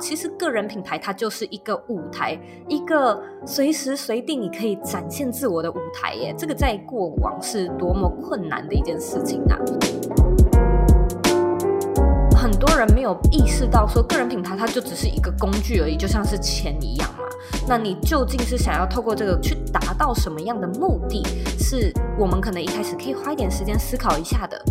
其实个人品牌它就是一个舞台，一个随时随地你可以展现自我的舞台耶。这个在过往是多么困难的一件事情啊！很多人没有意识到，说个人品牌它就只是一个工具而已，就像是钱一样嘛。那你究竟是想要透过这个去达到什么样的目的？是我们可能一开始可以花一点时间思考一下的。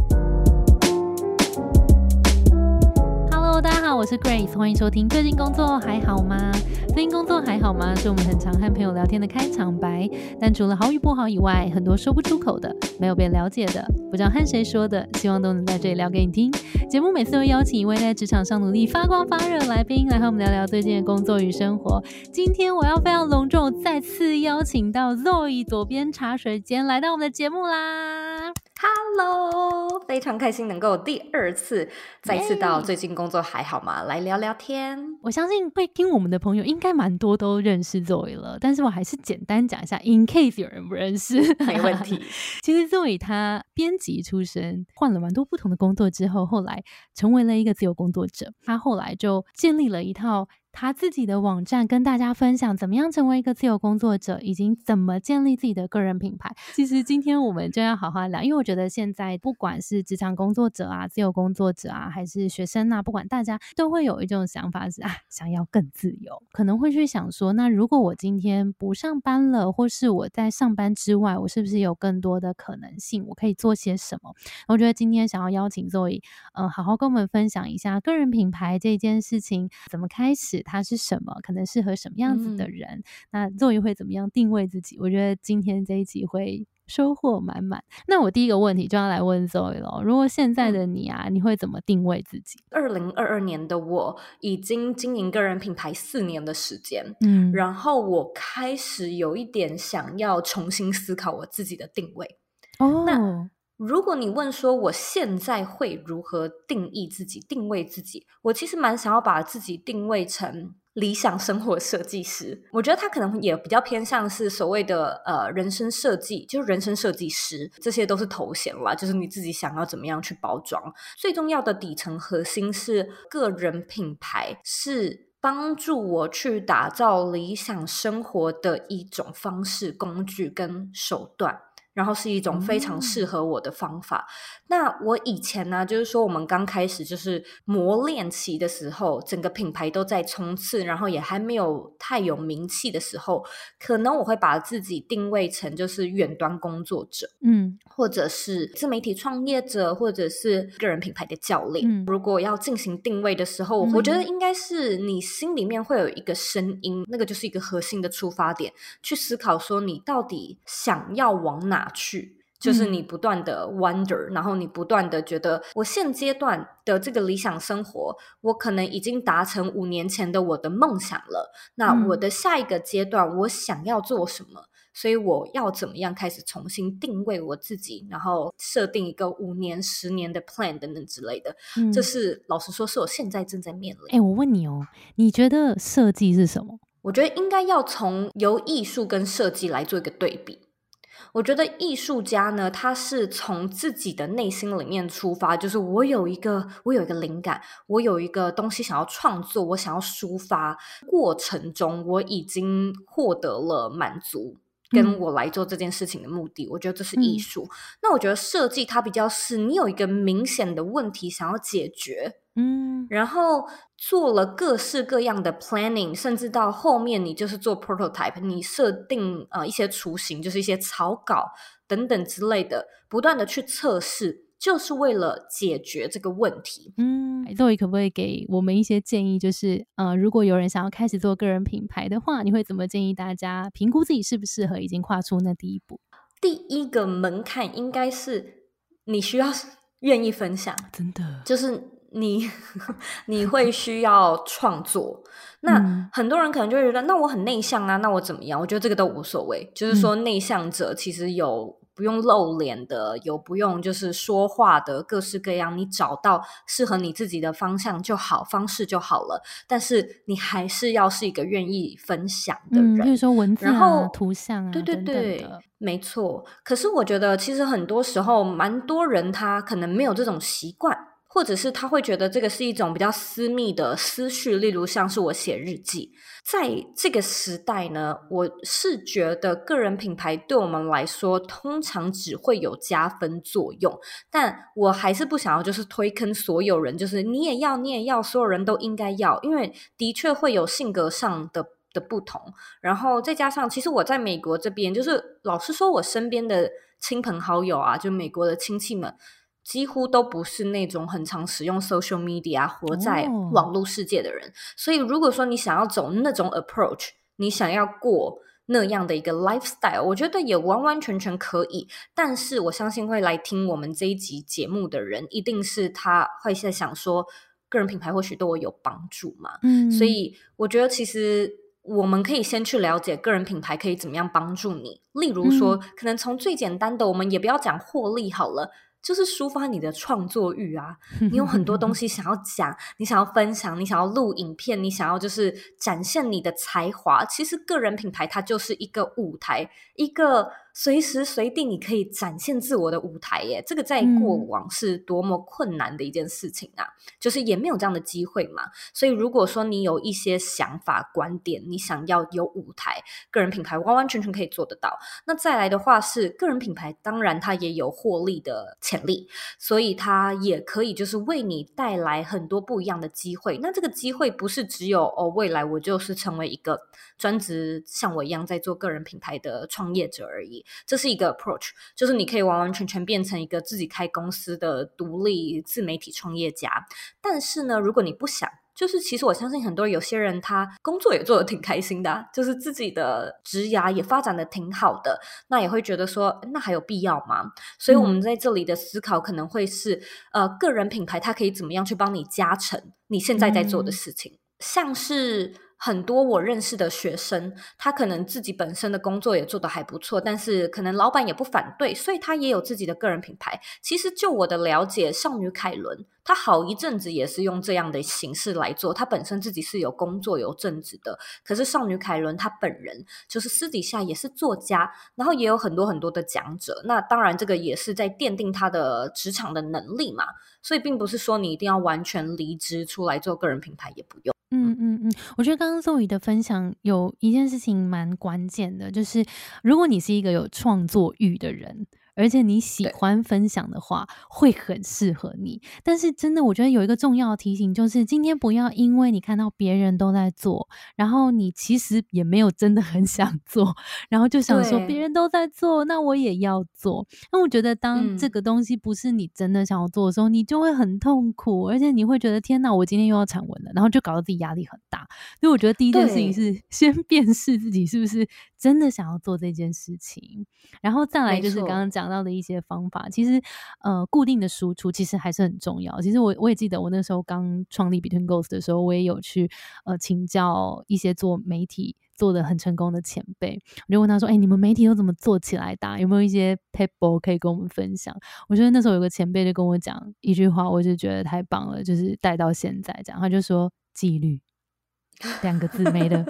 好，我是 Grace，欢迎收听。最近工作还好吗？最近工作还好吗？是我们很常和朋友聊天的开场白。但除了好与不好以外，很多说不出口的，没有被了解的，不知道和谁说的，希望都能在这里聊给你听。节目每次会邀请一位在职场上努力发光发热的来宾，来和我们聊聊最近的工作与生活。今天我要非常隆重再次邀请到 Zoe 左边茶水间来到我们的节目啦。Hello，非常开心能够第二次再次到最近工作还好吗？来聊聊天。我相信会听我们的朋友应该蛮多都认识 Zoe 了，但是我还是简单讲一下，in case 有人不认识，没问题。其实 Zoe 他编辑出身，换了蛮多不同的工作之后，后来成为了一个自由工作者。他后来就建立了一套。他自己的网站跟大家分享怎么样成为一个自由工作者，以及怎么建立自己的个人品牌。其实今天我们就要好好聊，因为我觉得现在不管是职场工作者啊、自由工作者啊，还是学生啊，不管大家都会有一种想法是啊，想要更自由，可能会去想说，那如果我今天不上班了，或是我在上班之外，我是不是有更多的可能性？我可以做些什么？我觉得今天想要邀请 Zoe，呃，好好跟我们分享一下个人品牌这件事情怎么开始。它是什么？可能适合什么样子的人？那作为会怎么样定位自己？我觉得今天这一集会收获满满。那我第一个问题就要来问 Zoe 了：如果现在的你啊，你会怎么定位自己？二零二二年的我已经经营个人品牌四年的时间，嗯，然后我开始有一点想要重新思考我自己的定位。哦，那。如果你问说我现在会如何定义自己、定位自己，我其实蛮想要把自己定位成理想生活设计师。我觉得他可能也比较偏向是所谓的呃人生设计，就是人生设计师，这些都是头衔啦，就是你自己想要怎么样去包装。最重要的底层核心是个人品牌，是帮助我去打造理想生活的一种方式、工具跟手段。然后是一种非常适合我的方法。那我以前呢，就是说我们刚开始就是磨练期的时候，整个品牌都在冲刺，然后也还没有太有名气的时候，可能我会把自己定位成就是远端工作者，嗯，或者是自媒体创业者，或者是个人品牌的教练。如果要进行定位的时候，我觉得应该是你心里面会有一个声音，那个就是一个核心的出发点，去思考说你到底想要往哪。去，就是你不断的 wonder，然后你不断的觉得，我现阶段的这个理想生活，我可能已经达成五年前的我的梦想了。那我的下一个阶段，我想要做什么？所以我要怎么样开始重新定位我自己，然后设定一个五年、十年的 plan 等等之类的。嗯这是老实说，是我现在正在面临。哎，我问你哦，你觉得设计是什么？我觉得应该要从由艺术跟设计来做一个对比。我觉得艺术家呢，他是从自己的内心里面出发，就是我有一个，我有一个灵感，我有一个东西想要创作，我想要抒发，过程中我已经获得了满足，跟我来做这件事情的目的，我觉得这是艺术。那我觉得设计它比较是，你有一个明显的问题想要解决。嗯，然后做了各式各样的 planning，甚至到后面你就是做 prototype，你设定呃一些雏形，就是一些草稿等等之类的，不断的去测试，就是为了解决这个问题。嗯，Zoe 可不可以给我们一些建议？就是呃，如果有人想要开始做个人品牌的话，你会怎么建议大家评估自己适不适合，已经跨出那第一步？第一个门槛应该是你需要 愿意分享，真的就是。你 你会需要创作，那很多人可能就会觉得，那我很内向啊，那我怎么样？我觉得这个都无所谓。就是说，内向者其实有不用露脸的，有不用就是说话的，各式各样。你找到适合你自己的方向就好，方式就好了。但是你还是要是一个愿意分享的人，比如说文字、然后图像啊，对对对，没错。可是我觉得，其实很多时候，蛮多人他可能没有这种习惯。或者是他会觉得这个是一种比较私密的思绪，例如像是我写日记。在这个时代呢，我是觉得个人品牌对我们来说，通常只会有加分作用。但我还是不想要，就是推坑所有人，就是你也要，你也要，所有人都应该要，因为的确会有性格上的的不同。然后再加上，其实我在美国这边，就是老实说，我身边的亲朋好友啊，就美国的亲戚们。几乎都不是那种很常使用 social media、活在网络世界的人，所以如果说你想要走那种 approach，你想要过那样的一个 lifestyle，我觉得也完完全全可以。但是我相信会来听我们这一集节目的人，一定是他会在想说，个人品牌或许对我有帮助嘛？嗯，所以我觉得其实我们可以先去了解个人品牌可以怎么样帮助你。例如说，可能从最简单的，我们也不要讲获利好了。就是抒发你的创作欲啊！你有很多东西想要讲，你想要分享，你想要录影片，你想要就是展现你的才华。其实个人品牌它就是一个舞台，一个。随时随地你可以展现自我的舞台耶，这个在过往是多么困难的一件事情啊！就是也没有这样的机会嘛。所以如果说你有一些想法、观点，你想要有舞台，个人品牌完完全全可以做得到。那再来的话是个人品牌，当然它也有获利的潜力，所以它也可以就是为你带来很多不一样的机会。那这个机会不是只有哦，未来我就是成为一个专职像我一样在做个人品牌的创业者而已。这是一个 approach，就是你可以完完全全变成一个自己开公司的独立自媒体创业家。但是呢，如果你不想，就是其实我相信很多有些人他工作也做得挺开心的，就是自己的职涯也发展的挺好的，那也会觉得说，那还有必要吗？所以我们在这里的思考可能会是，呃，个人品牌它可以怎么样去帮你加成你现在在做的事情，像是。很多我认识的学生，他可能自己本身的工作也做得还不错，但是可能老板也不反对，所以他也有自己的个人品牌。其实就我的了解，少女凯伦，她好一阵子也是用这样的形式来做。她本身自己是有工作有正职的，可是少女凯伦她本人就是私底下也是作家，然后也有很多很多的讲者。那当然，这个也是在奠定她的职场的能力嘛。所以并不是说你一定要完全离职出来做个人品牌，也不用。嗯嗯嗯，我觉得刚刚周宇的分享有一件事情蛮关键的，就是如果你是一个有创作欲的人。而且你喜欢分享的话，会很适合你。但是真的，我觉得有一个重要的提醒，就是今天不要因为你看到别人都在做，然后你其实也没有真的很想做，然后就想说别人都在做，那我也要做。那我觉得，当这个东西不是你真的想要做的时候，你就会很痛苦，而且你会觉得天哪，我今天又要产文了，然后就搞得自己压力很大。所以我觉得第一件事情是先 辨识自己是不是真的想要做这件事情，然后再来就是刚刚讲。到的一些方法，其实呃，固定的输出其实还是很重要。其实我我也记得，我那时候刚创立 Between Goals 的时候，我也有去呃请教一些做媒体做的很成功的前辈，我就问他说：“哎，你们媒体都怎么做起来的？有没有一些 paper 可以跟我们分享？”我觉得那时候有个前辈就跟我讲一句话，我就觉得太棒了，就是带到现在这样。他就说：“纪律两个字没了。”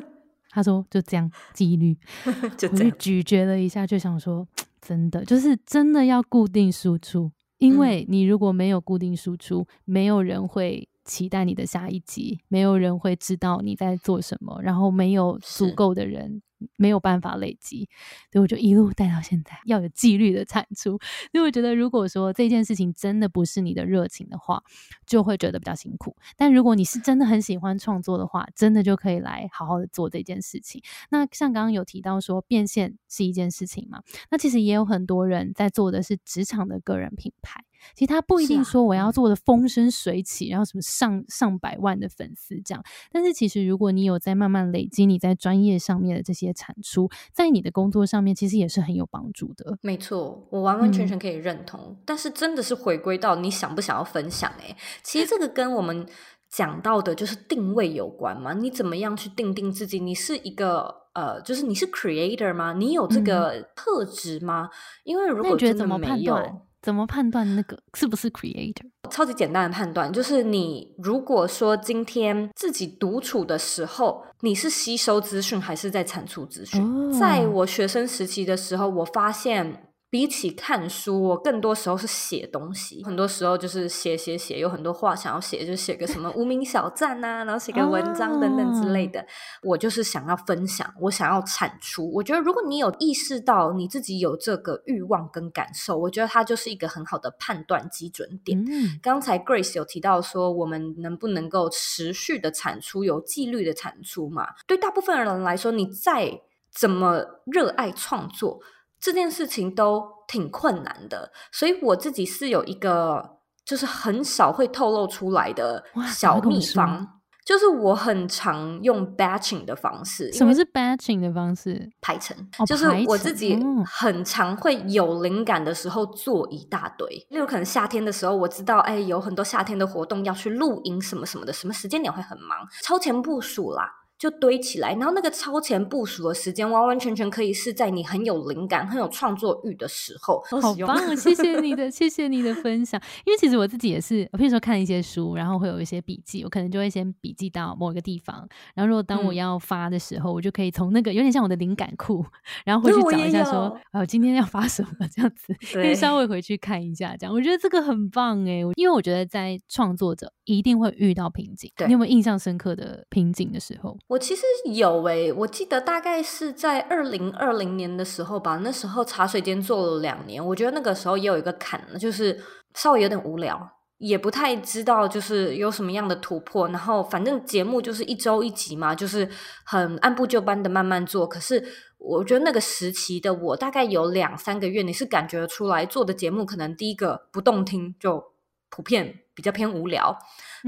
他说：“就这样，纪律。”我就咀嚼了一下，就想说。真的就是真的要固定输出，因为你如果没有固定输出，没有人会期待你的下一集，没有人会知道你在做什么，然后没有足够的人。没有办法累积，所以我就一路带到现在，要有纪律的产出。所以我觉得，如果说这件事情真的不是你的热情的话，就会觉得比较辛苦。但如果你是真的很喜欢创作的话，真的就可以来好好的做这件事情。那像刚刚有提到说变现是一件事情嘛？那其实也有很多人在做的是职场的个人品牌。其实他不一定说我要做的风生水起，然后什么上上百万的粉丝这样。但是其实如果你有在慢慢累积你在专业上面的这些产出，在你的工作上面其实也是很有帮助的。没错，我完完全全可以认同。但是真的是回归到你想不想要分享？哎，其实这个跟我们讲到的就是定位有关嘛。你怎么样去定定自己？你是一个呃，就是你是 creator 吗？你有这个特质吗？因为如果觉得怎么判断？怎么判断那个是不是 creator？超级简单的判断就是，你如果说今天自己独处的时候，你是吸收资讯还是在产出资讯？在我学生时期的时候，我发现。比起看书，我更多时候是写东西。很多时候就是写写写，有很多话想要写，就写个什么无名小站啊，然后写个文章等等之类的。我就是想要分享，我想要产出。我觉得如果你有意识到你自己有这个欲望跟感受，我觉得它就是一个很好的判断基准点。刚才 Grace 有提到说，我们能不能够持续的产出，有纪律的产出嘛？对大部分人来说，你再怎么热爱创作。这件事情都挺困难的，所以我自己是有一个就是很少会透露出来的小秘方，就是我很常用 batching 的方式。什么是 batching 的方式？排程，就是我自己很常会有灵感的时候做一大堆。例如可能夏天的时候，我知道哎有很多夏天的活动要去露营什么什么的，什么时间点会很忙，超前部署啦。就堆起来，然后那个超前部署的时间，完完全全可以是在你很有灵感、很有创作欲的时候。好棒！谢谢你的，谢谢你的分享。因为其实我自己也是，我譬如说看一些书，然后会有一些笔记，我可能就会先笔记到某一个地方，然后如果当我要发的时候，我就可以从那个有点像我的灵感库，然后回去找一下说，哦，今天要发什么这样子，可以稍微回去看一下。这样我觉得这个很棒哎，因为我觉得在创作者一定会遇到瓶颈。你有没有印象深刻的瓶颈的时候？我其实有诶，我记得大概是在二零二零年的时候吧。那时候茶水间做了两年，我觉得那个时候也有一个坎，就是稍微有点无聊，也不太知道就是有什么样的突破。然后反正节目就是一周一集嘛，就是很按部就班的慢慢做。可是我觉得那个时期的我，大概有两三个月，你是感觉出来做的节目可能第一个不动听，就普遍比较偏无聊。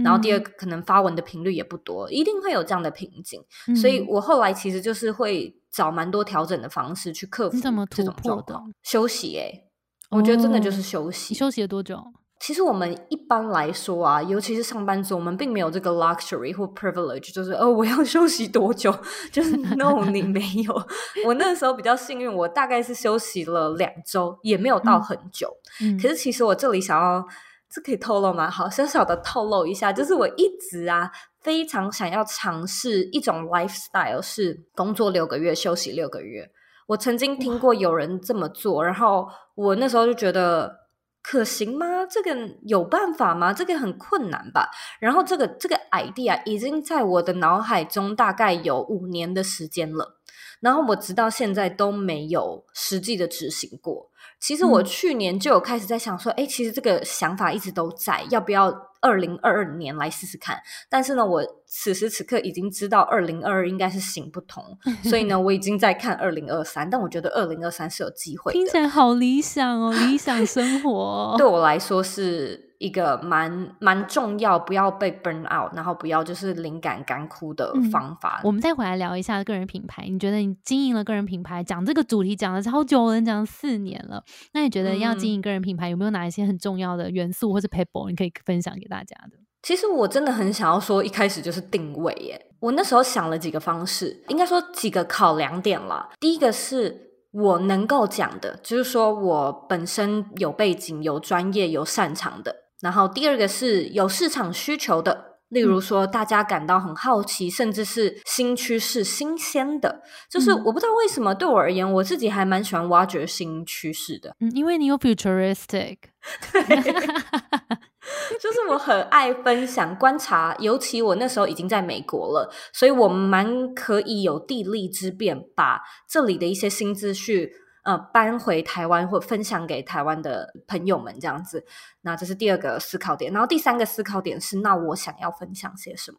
然后第二个可能发文的频率也不多，一定会有这样的瓶颈，所以我后来其实就是会找蛮多调整的方式去克服这种状况。休息，哎，我觉得真的就是休息。休息了多久？其实我们一般来说啊，尤其是上班族，我们并没有这个 luxury 或 privilege，就是哦，我要 休息多久？就是 no，你没有。我那时候比较幸运，我大概是休息了两周，也没有到很久。可是其实我这里想要。这可以透露吗？好，小小的透露一下，就是我一直啊非常想要尝试一种 lifestyle，是工作六个月休息六个月。我曾经听过有人这么做，然后我那时候就觉得可行吗？这个有办法吗？这个很困难吧？然后这个这个 idea 已经在我的脑海中大概有五年的时间了，然后我直到现在都没有实际的执行过。其实我去年就有开始在想说，哎，其实这个想法一直都在，要不要二零二二年来试试看？但是呢，我此时此刻已经知道二零二二应该是行不通，所以呢，我已经在看二零二三。但我觉得二零二三是有机会，听起来好理想哦，理想 生活对我来说是。一个蛮蛮重要，不要被 burn out，然后不要就是灵感干枯的方法。我们再回来聊一下个人品牌。你觉得你经营了个人品牌，讲这个主题讲了超久了，讲四年了。那你觉得要经营个人品牌，有没有哪一些很重要的元素或者 people 你可以分享给大家的？其实我真的很想要说，一开始就是定位耶。我那时候想了几个方式，应该说几个考量点了。第一个是我能够讲的，就是说我本身有背景、有专业、有擅长的。然后第二个是有市场需求的，例如说大家感到很好奇，甚至是新趋势、新鲜的，就是我不知道为什么对我而言，我自己还蛮喜欢挖掘新趋势的。嗯，因为你有 futuristic，对，就是我很爱分享、观察，尤其我那时候已经在美国了，所以我蛮可以有地利之便，把这里的一些新资讯。呃，搬回台湾或分享给台湾的朋友们这样子，那这是第二个思考点。然后第三个思考点是，那我想要分享些什么？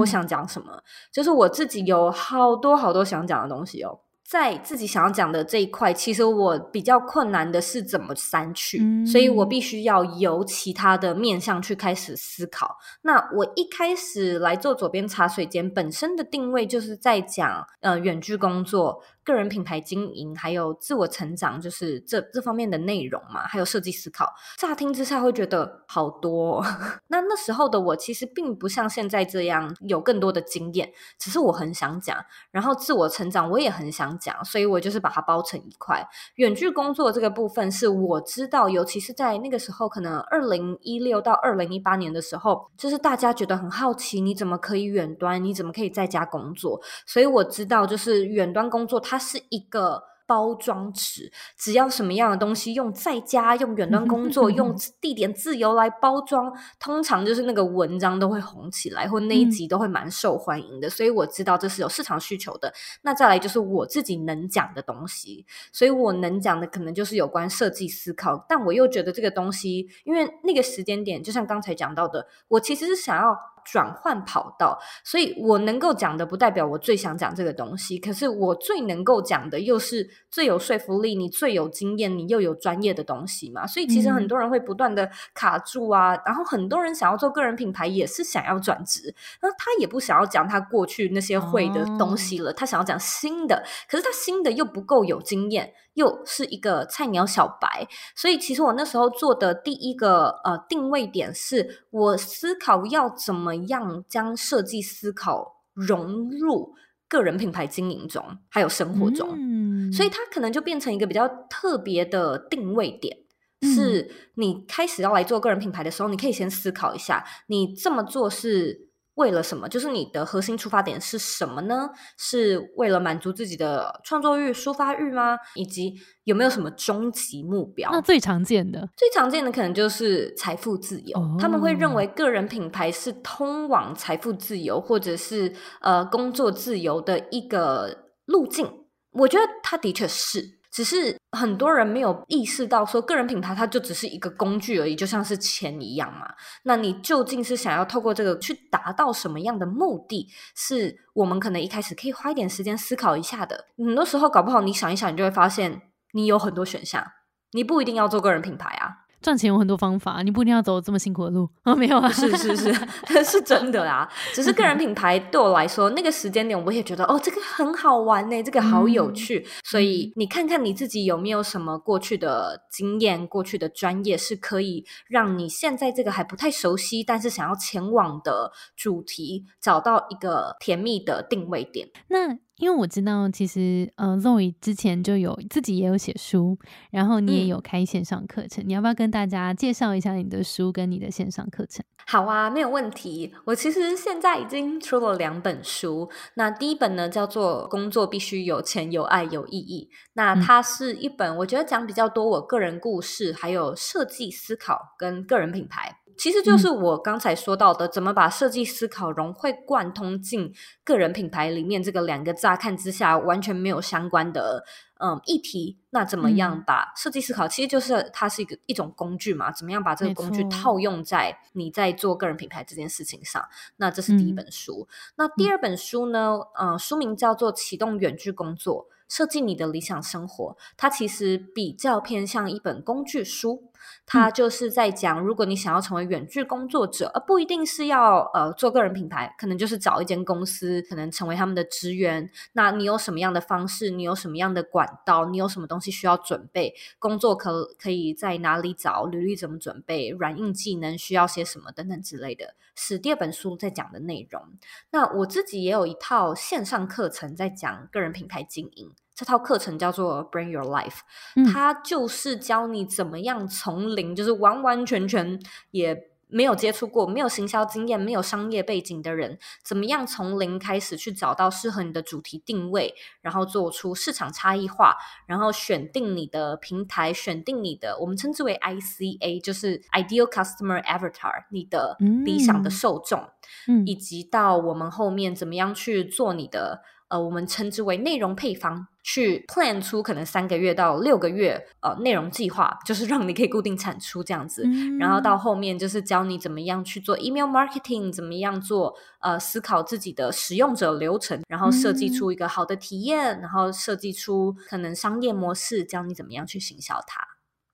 我想讲什么？就是我自己有好多好多想讲的东西哦。在自己想要讲的这一块，其实我比较困难的是怎么删去，所以我必须要由其他的面向去开始思考。那我一开始来做左边茶水间，本身的定位就是在讲呃远距工作。个人品牌经营，还有自我成长，就是这这方面的内容嘛，还有设计思考。乍听之下会觉得好多。那那时候的我其实并不像现在这样有更多的经验，只是我很想讲，然后自我成长我也很想讲，所以我就是把它包成一块。远距工作这个部分是我知道，尤其是在那个时候，可能二零一六到二零一八年的时候，就是大家觉得很好奇，你怎么可以远端？你怎么可以在家工作？所以我知道，就是远端工作它。是一个包装纸，只要什么样的东西用在家、用远端工作、用 地点自由来包装，通常就是那个文章都会红起来，或那一集都会蛮受欢迎的。所以我知道这是有市场需求的。那再来就是我自己能讲的东西，所以我能讲的可能就是有关设计思考，但我又觉得这个东西，因为那个时间点，就像刚才讲到的，我其实是想要。转换跑道，所以我能够讲的不代表我最想讲这个东西，可是我最能够讲的又是最有说服力、你最有经验、你又有专业的东西嘛。所以其实很多人会不断的卡住啊，然后很多人想要做个人品牌，也是想要转职，那他也不想要讲他过去那些会的东西了，他想要讲新的，可是他新的又不够有经验。又是一个菜鸟小白，所以其实我那时候做的第一个呃定位点是，我思考要怎么样将设计思考融入个人品牌经营中，还有生活中，所以它可能就变成一个比较特别的定位点。是你开始要来做个人品牌的时候，你可以先思考一下，你这么做是。为了什么？就是你的核心出发点是什么呢？是为了满足自己的创作欲、抒发欲吗？以及有没有什么终极目标？那最常见的、最常见的可能就是财富自由。他们会认为个人品牌是通往财富自由，或者是呃工作自由的一个路径。我觉得他的确是。只是很多人没有意识到，说个人品牌它就只是一个工具而已，就像是钱一样嘛。那你究竟是想要透过这个去达到什么样的目的？是我们可能一开始可以花一点时间思考一下的。很多时候搞不好你想一想，你就会发现你有很多选项，你不一定要做个人品牌啊。赚钱有很多方法，你不一定要走这么辛苦的路啊！没有啊，是是是，是真的啦。只是个人品牌对我来说，那个时间点我也觉得哦，这个很好玩呢，这个好有趣。所以你看看你自己有没有什么过去的经验、过去的专业，是可以让你现在这个还不太熟悉，但是想要前往的主题，找到一个甜蜜的定位点。那。因为我知道，其实呃，Zoe 之前就有自己也有写书，然后你也有开线上课程，你要不要跟大家介绍一下你的书跟你的线上课程？好啊，没有问题。我其实现在已经出了两本书，那第一本呢叫做《工作必须有钱、有爱、有意义》，那它是一本我觉得讲比较多我个人故事，还有设计思考跟个人品牌。其实就是我刚才说到的，怎么把设计思考融会贯通进个人品牌里面。这个两个乍看之下完全没有相关的嗯议题，那怎么样把设计思考？其实就是它是一个一种工具嘛，怎么样把这个工具套用在你在做个人品牌这件事情上？那这是第一本书。那第二本书呢？嗯，书名叫做《启动远距工作》。设计你的理想生活，它其实比较偏向一本工具书。它就是在讲，如果你想要成为远距工作者，而不一定是要呃做个人品牌，可能就是找一间公司，可能成为他们的职员。那你有什么样的方式？你有什么样的管道？你有什么东西需要准备？工作可可以在哪里找？履历怎么准备？软硬技能需要些什么？等等之类的，是第二本书在讲的内容。那我自己也有一套线上课程在讲个人品牌经营。这套课程叫做 Bring Your Life，它就是教你怎么样从零，就是完完全全也没有接触过、没有行销经验、没有商业背景的人，怎么样从零开始去找到适合你的主题定位，然后做出市场差异化，然后选定你的平台，选定你的我们称之为 ICA，就是 Ideal Customer Avatar，你的理想的受众，以及到我们后面怎么样去做你的。呃，我们称之为内容配方，去 plan 出可能三个月到六个月呃内容计划，就是让你可以固定产出这样子。然后到后面就是教你怎么样去做 email marketing，怎么样做呃思考自己的使用者流程，然后设计出一个好的体验，然后设计出可能商业模式，教你怎么样去行销它。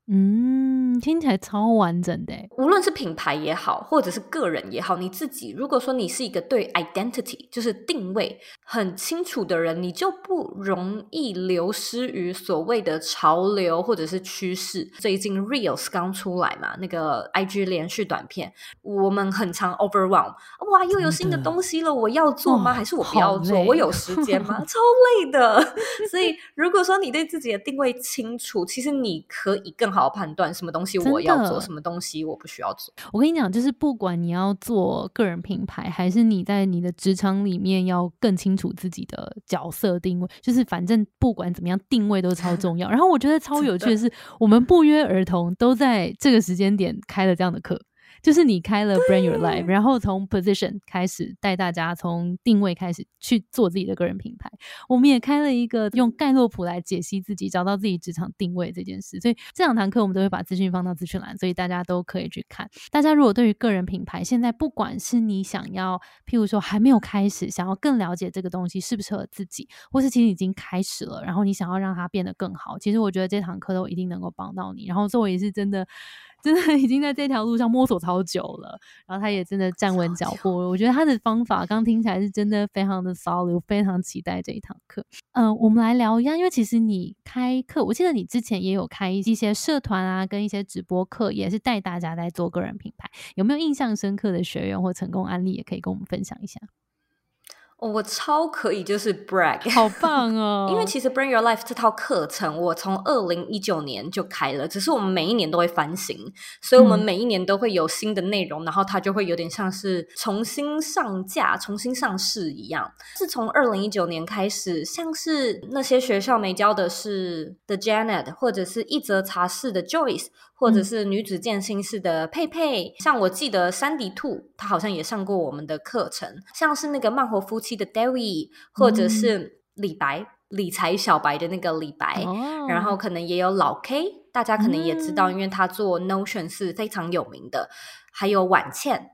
嗯，听起来超完整的。无论是品牌也好，或者是个人也好，你自己如果说你是一个对 identity 就是定位很清楚的人，你就不容易流失于所谓的潮流或者是趋势。最近 reels 刚出来嘛，那个 IG 连续短片，我们很常 overwhelm，哇，又有新的东西了，我要做吗？还是我不要做？我有时间吗？超累的。所以如果说你对自己的定位清楚，其实你可以更。好判断什么东东西我要做，什么东西我不需要做。我跟你讲，就是不管你要做个人品牌，还是你在你的职场里面要更清楚自己的角色定位，就是反正不管怎么样，定位都超 重要。然后我觉得超有趣的是，我们不约而同都在这个时间点开了这样的课。就是你开了 Brand Your Life，然后从 Position 开始带大家从定位开始去做自己的个人品牌。我们也开了一个用盖洛普来解析自己、找到自己职场定位这件事。所以这两堂课我们都会把资讯放到资讯栏，所以大家都可以去看。大家如果对于个人品牌，现在不管是你想要，譬如说还没有开始，想要更了解这个东西适不适合自己，或是其实已经开始了，然后你想要让它变得更好，其实我觉得这堂课都一定能够帮到你。然后作为是真的。真的已经在这条路上摸索超久了，然后他也真的站稳脚步。我觉得他的方法刚听起来是真的非常的 solid，我非常期待这一堂课。嗯，我们来聊一下，因为其实你开课，我记得你之前也有开一些社团啊，跟一些直播课，也是带大家在做个人品牌。有没有印象深刻的学员或成功案例，也可以跟我们分享一下？我超可以，就是 brag，好棒哦！因为其实 Bring Your Life 这套课程，我从二零一九年就开了，只是我们每一年都会翻新，所以我们每一年都会有新的内容，然后它就会有点像是重新上架、重新上市一样。自从二零一九年开始，像是那些学校没教的是 The Janet，或者是一则茶室的 Joyce。或者是女子健心室的佩佩，像我记得山迪兔，他好像也上过我们的课程。像是那个慢活夫妻的 David，或者是李白理财小白的那个李白，然后可能也有老 K，大家可能也知道，因为他做 Notion 是非常有名的。还有婉倩，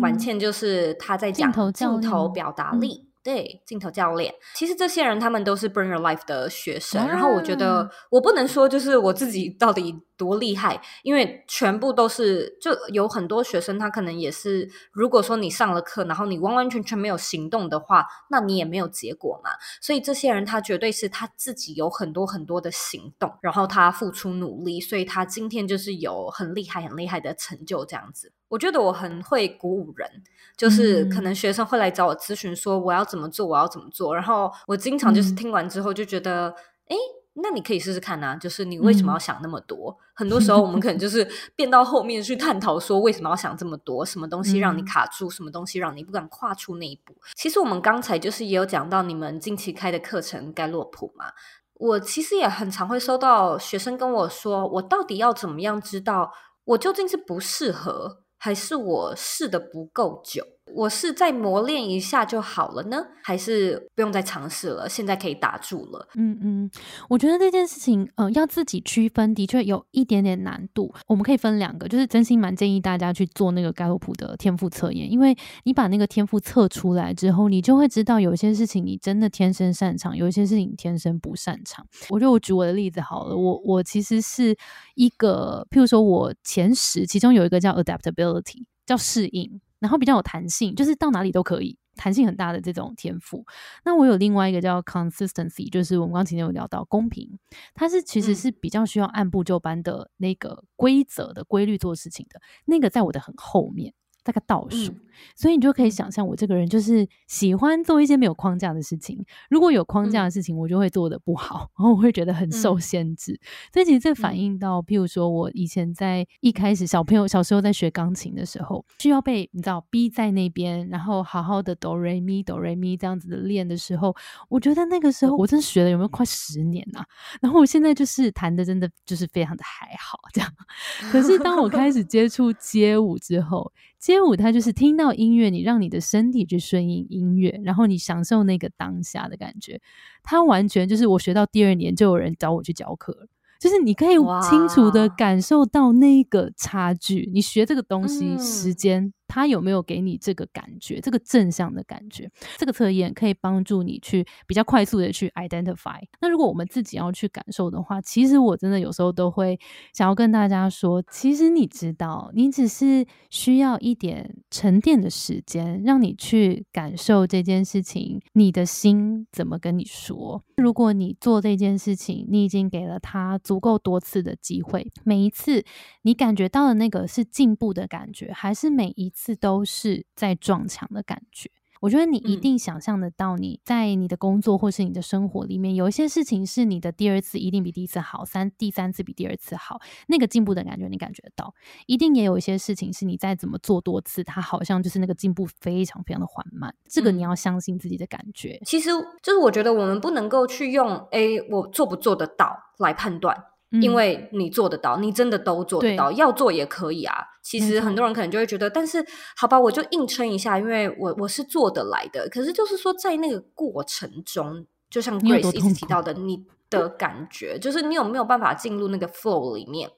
婉倩就是他在讲镜头表达力。对镜头教练，其实这些人他们都是 Bring Your Life 的学生。然后我觉得我不能说就是我自己到底多厉害，因为全部都是就有很多学生，他可能也是。如果说你上了课，然后你完完全全没有行动的话，那你也没有结果嘛。所以这些人他绝对是他自己有很多很多的行动，然后他付出努力，所以他今天就是有很厉害很厉害的成就这样子。我觉得我很会鼓舞人，就是可能学生会来找我咨询说我要怎么做，我要怎么做，然后我经常就是听完之后就觉得，哎，那你可以试试看啊，就是你为什么要想那么多？很多时候我们可能就 是变到后面去探讨说为什么要想这么多，什么东西让你卡住，什么东西让你不敢跨出那一步。其实我们刚才就是也有讲到你们近期开的课程盖洛普嘛，我其实也很常会收到学生跟我说，我到底要怎么样知道我究竟是不适合？还是我试的不够久。我是再磨练一下就好了呢，还是不用再尝试了？现在可以打住了。嗯嗯，我觉得这件事情，呃，要自己区分，的确有一点点难度。我们可以分两个，就是真心蛮建议大家去做那个盖洛普的天赋测验，因为你把那个天赋测出来之后，你就会知道有些事情你真的天生擅长，有一些事情天生不擅长。我就我举我的例子好了，我我其实是一个，譬如说我前十，其中有一个叫 adaptability，叫适应。然后比较有弹性，就是到哪里都可以，弹性很大的这种天赋。那我有另外一个叫 consistency，就是我们刚前面有聊到公平，它是其实是比较需要按部就班的那个规则的规律做事情的，那个在我的很后面。大概倒数，所以你就可以想象我这个人就是喜欢做一些没有框架的事情。如果有框架的事情，我就会做的不好，然后我会觉得很受限制。所以其实这反映到，譬如说我以前在一开始小朋友小时候在学钢琴的时候，需要被你知道逼在那边，然后好好的哆瑞咪哆瑞咪这样子的练的时候，我觉得那个时候我真学了有没有快十年啊？然后我现在就是弹的真的就是非常的还好这样。可是当我开始接触街舞之后，街舞它就是听到音乐，你让你的身体去顺应音乐，然后你享受那个当下的感觉。它完全就是我学到第二年就有人找我去教课，就是你可以清楚的感受到那个差距。你学这个东西时间。他有没有给你这个感觉，这个正向的感觉？这个测验可以帮助你去比较快速的去 identify。那如果我们自己要去感受的话，其实我真的有时候都会想要跟大家说，其实你知道，你只是需要一点沉淀的时间，让你去感受这件事情，你的心怎么跟你说。如果你做这件事情，你已经给了他足够多次的机会，每一次你感觉到的那个是进步的感觉，还是每一次都是在撞墙的感觉？我觉得你一定想象得到，你在你的工作或是你的生活里面，有一些事情是你的第二次一定比第一次好，三第三次比第二次好，那个进步的感觉你感觉得到。一定也有一些事情是你再怎么做多次，它好像就是那个进步非常非常的缓慢。这个你要相信自己的感觉。其实就是我觉得我们不能够去用哎，我做不做得到来判断。因为你做得到，你真的都做得到，要做也可以啊。其实很多人可能就会觉得，但是好吧，我就硬撑一下，因为我我是做得来的。可是就是说，在那个过程中，就像 Grace 一直提到的，你的感觉就是你有没有办法进入那个 flow 里面？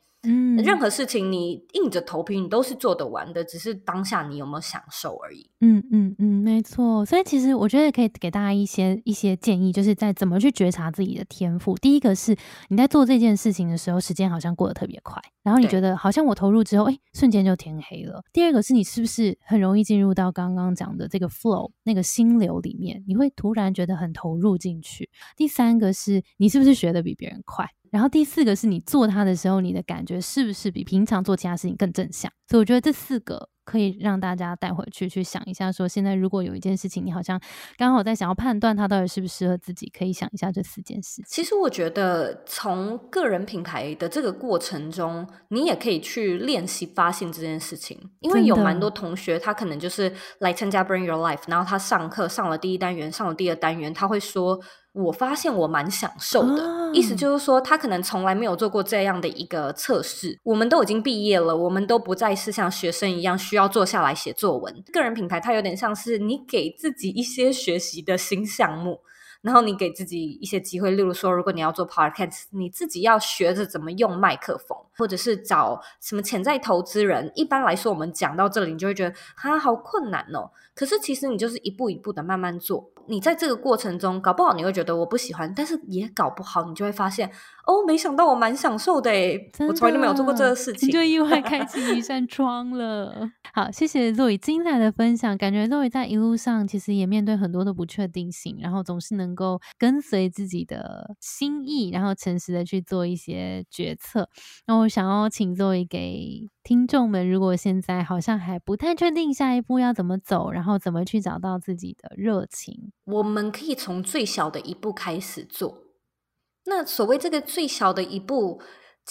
嗯，任何事情你硬着头皮，你都是做得完的，只是当下你有没有享受而已。嗯嗯嗯，没错。所以其实我觉得可以给大家一些一些建议，就是在怎么去觉察自己的天赋。第一个是你在做这件事情的时候，时间好像过得特别快，然后你觉得好像我投入之后，哎，瞬间就天黑了。第二个是你是不是很容易进入到刚刚讲的这个 flow 那个心流里面，你会突然觉得很投入进去。第三个是你是不是学的比别人快？然后第四个是你做它的时候，你的感觉是不是比平常做其他事情更正向？所以我觉得这四个。可以让大家带回去去想一下，说现在如果有一件事情，你好像刚好在想要判断它到底适不适合自己，可以想一下这四件事。其实我觉得从个人品牌的这个过程中，你也可以去练习发现这件事情，因为有蛮多同学他可能就是来参加 Bring Your Life，然后他上课上了第一单元，上了第二单元，他会说。我发现我蛮享受的，意思就是说，他可能从来没有做过这样的一个测试。我们都已经毕业了，我们都不再是像学生一样需要坐下来写作文。个人品牌它有点像是你给自己一些学习的新项目。然后你给自己一些机会，例如说，如果你要做 podcast，你自己要学着怎么用麦克风，或者是找什么潜在投资人。一般来说，我们讲到这里，你就会觉得啊，好困难哦。可是其实你就是一步一步的慢慢做。你在这个过程中，搞不好你会觉得我不喜欢，但是也搞不好你就会发现。哦，没想到我蛮享受的诶，我从来都没有做过这个事情，就意外开启一扇 窗了。好，谢谢 Zoe 精彩的分享，感觉 Zoe 在一路上其实也面对很多的不确定性，然后总是能够跟随自己的心意，然后诚实的去做一些决策。那我想要请 Zoe 给听众们，如果现在好像还不太确定下一步要怎么走，然后怎么去找到自己的热情，我们可以从最小的一步开始做。那所谓这个最小的一步，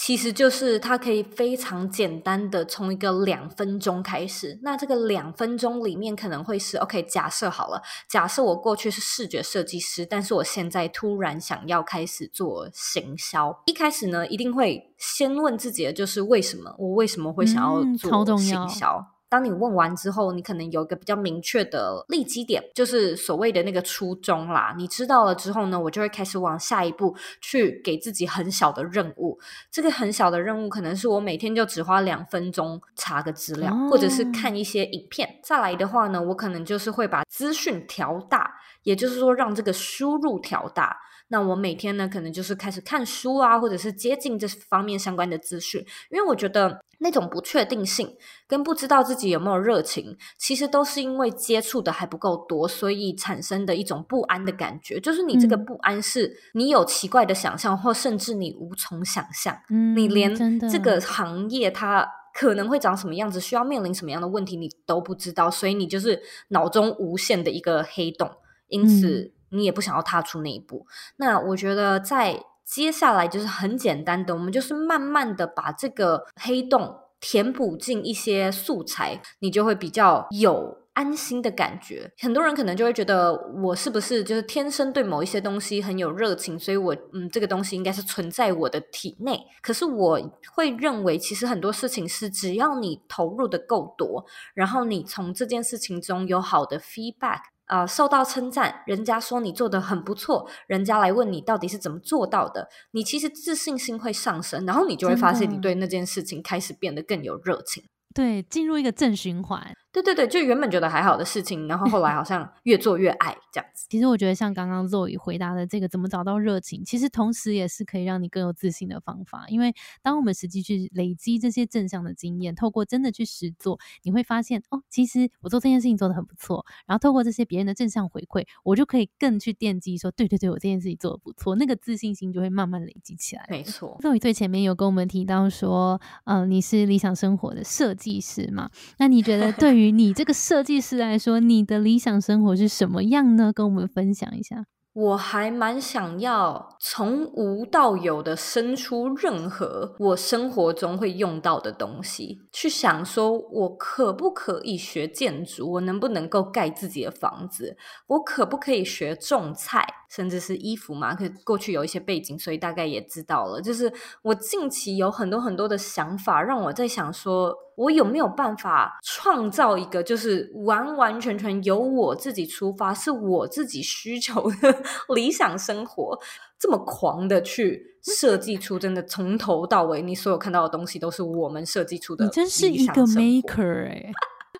其实就是它可以非常简单的从一个两分钟开始。那这个两分钟里面可能会是 OK，假设好了，假设我过去是视觉设计师，但是我现在突然想要开始做行销。一开始呢，一定会先问自己的就是为什么？我为什么会想要做行销？当你问完之后，你可能有一个比较明确的立基点，就是所谓的那个初衷啦。你知道了之后呢，我就会开始往下一步去给自己很小的任务。这个很小的任务可能是我每天就只花两分钟查个资料，或者是看一些影片。再来的话呢，我可能就是会把资讯调大，也就是说让这个输入调大。那我每天呢，可能就是开始看书啊，或者是接近这方面相关的资讯，因为我觉得那种不确定性跟不知道自己有没有热情，其实都是因为接触的还不够多，所以产生的一种不安的感觉。就是你这个不安，是你有奇怪的想象，或甚至你无从想象，你连这个行业它可能会长什么样子，需要面临什么样的问题，你都不知道，所以你就是脑中无限的一个黑洞，因此。你也不想要踏出那一步，那我觉得在接下来就是很简单的，我们就是慢慢的把这个黑洞填补进一些素材，你就会比较有安心的感觉。很多人可能就会觉得我是不是就是天生对某一些东西很有热情，所以我嗯这个东西应该是存在我的体内。可是我会认为，其实很多事情是只要你投入的够多，然后你从这件事情中有好的 feedback。啊，受到称赞，人家说你做的很不错，人家来问你到底是怎么做到的，你其实自信心会上升，然后你就会发现你对那件事情开始变得更有热情，对，进入一个正循环。对对对，就原本觉得还好的事情，然后后来好像越做越爱这样子。其实我觉得像刚刚 Zoe 回答的这个，怎么找到热情，其实同时也是可以让你更有自信的方法。因为当我们实际去累积这些正向的经验，透过真的去实做，你会发现哦，其实我做这件事情做的很不错。然后透过这些别人的正向回馈，我就可以更去奠基说，对对对，我这件事情做的不错，那个自信心就会慢慢累积起来。没错，Zoe 最前面有跟我们提到说，嗯，你是理想生活的设计师嘛？那你觉得对于于你这个设计师来说，你的理想生活是什么样呢？跟我们分享一下。我还蛮想要从无到有的生出任何我生活中会用到的东西，去想说我可不可以学建筑，我能不能够盖自己的房子，我可不可以学种菜，甚至是衣服嘛？可过去有一些背景，所以大概也知道了。就是我近期有很多很多的想法，让我在想说。我有没有办法创造一个，就是完完全全由我自己出发，是我自己需求的 理想生活？这么狂的去设计出，真的从头到尾，你所有看到的东西都是我们设计出的。你真是一个 maker 哎！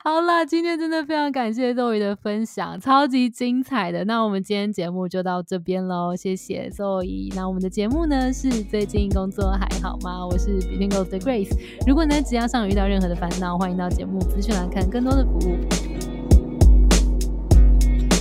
好啦，今天真的非常感谢周瑜的分享，超级精彩的。那我们今天节目就到这边喽，谢谢周瑜。那我们的节目呢是最近工作还好吗？我是 b e t w e e n g o 的 Grace。如果呢，只要上遇到任何的烦恼，欢迎到节目资讯栏看更多的服务。